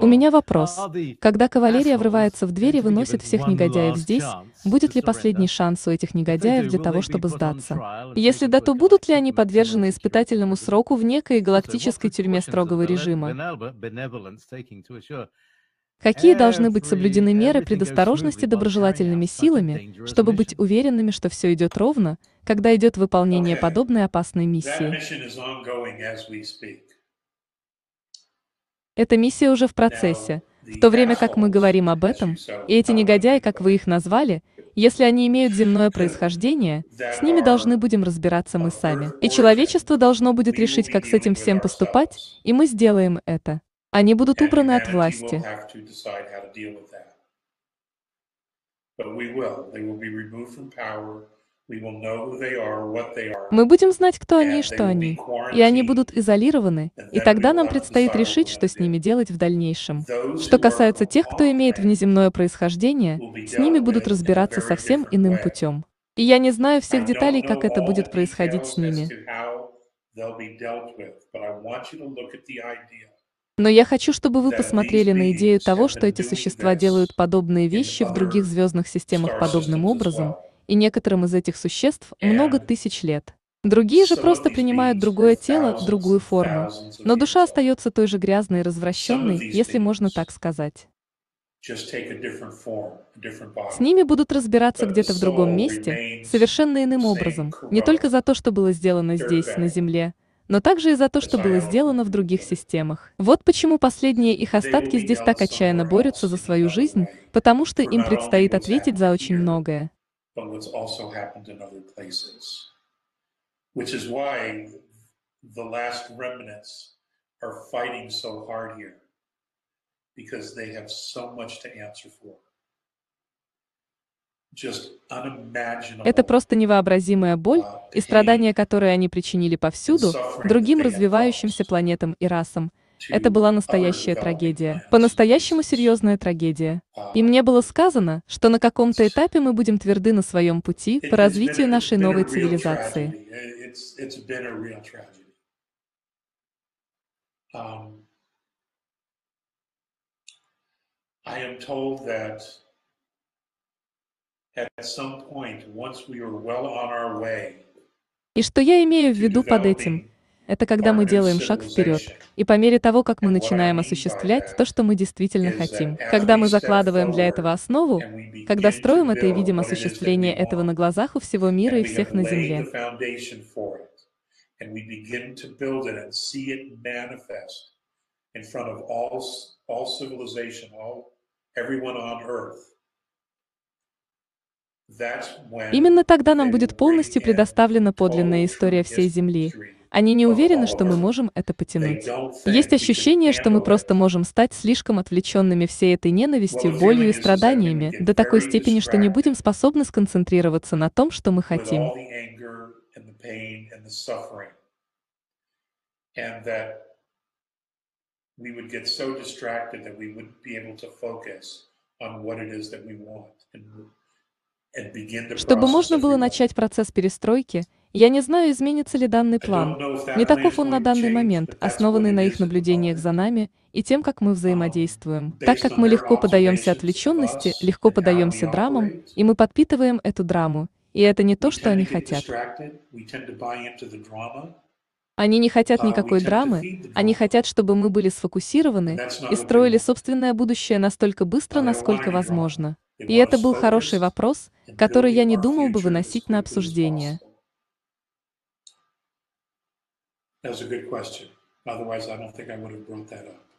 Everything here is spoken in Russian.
У меня вопрос. Когда кавалерия врывается в дверь и выносит всех негодяев здесь, будет ли последний шанс у этих негодяев для того, чтобы сдаться? Если да, то будут ли они подвержены испытательному сроку в некой галактической тюрьме строгого режима? Какие должны быть соблюдены меры предосторожности доброжелательными силами, чтобы быть уверенными, что все идет ровно, когда идет выполнение подобной опасной миссии? Эта миссия уже в процессе. В то время как мы говорим об этом, и эти негодяи, как вы их назвали, если они имеют земное происхождение, с ними должны будем разбираться мы сами. И человечество должно будет решить, как с этим всем поступать, и мы сделаем это. Они будут убраны от власти. Мы будем знать, кто они и что они. И они будут изолированы, и тогда нам предстоит решить, что с ними делать в дальнейшем. Что касается тех, кто имеет внеземное происхождение, с ними будут разбираться совсем иным путем. И я не знаю всех деталей, как это будет происходить с ними. Но я хочу, чтобы вы посмотрели на идею того, что эти существа делают подобные вещи в других звездных системах подобным образом, и некоторым из этих существ много тысяч лет. Другие же просто принимают другое тело, другую форму. Но душа остается той же грязной и развращенной, если можно так сказать. С ними будут разбираться где-то в другом месте, совершенно иным образом, не только за то, что было сделано здесь, на Земле, но также и за то, что было сделано в других системах. Вот почему последние их остатки здесь так отчаянно борются за свою жизнь, потому что им предстоит ответить за очень многое. Which is why the last remnants are fighting so hard here, because they have so much to answer for. Это просто невообразимая боль uh, и страдания, которые они причинили повсюду, другим развивающимся планетам и расам. Это была настоящая трагедия, по-настоящему серьезная трагедия. И мне было сказано, что на каком-то этапе мы будем тверды на своем пути по развитию нашей новой цивилизации. Um, I am told that и что я имею в виду под этим? Это когда мы делаем шаг вперед. И по мере того, как мы начинаем осуществлять то, что мы действительно хотим, когда мы закладываем для этого основу, когда строим это и видим осуществление этого на глазах у всего мира и всех на Земле. in front of all, all civilization, all, everyone on earth. Именно тогда нам будет полностью предоставлена подлинная история всей Земли. Они не уверены, что мы можем это потянуть. Есть ощущение, что мы просто можем стать слишком отвлеченными всей этой ненавистью, болью и страданиями до такой степени, что не будем способны сконцентрироваться на том, что мы хотим. we would get so distracted that we wouldn't be able to focus on what it is that we want and чтобы можно было начать процесс перестройки, я не знаю, изменится ли данный план. Не таков он на данный момент, основанный на их наблюдениях за нами и тем, как мы взаимодействуем. Так как мы легко подаемся отвлеченности, легко подаемся драмам, и мы подпитываем эту драму. И это не то, что они хотят. Они не хотят никакой драмы, они хотят, чтобы мы были сфокусированы и строили собственное будущее настолько быстро, насколько возможно. И это был хороший вопрос, который я не думал бы выносить на обсуждение. That was a good question. Otherwise, I don't think I would have brought that up.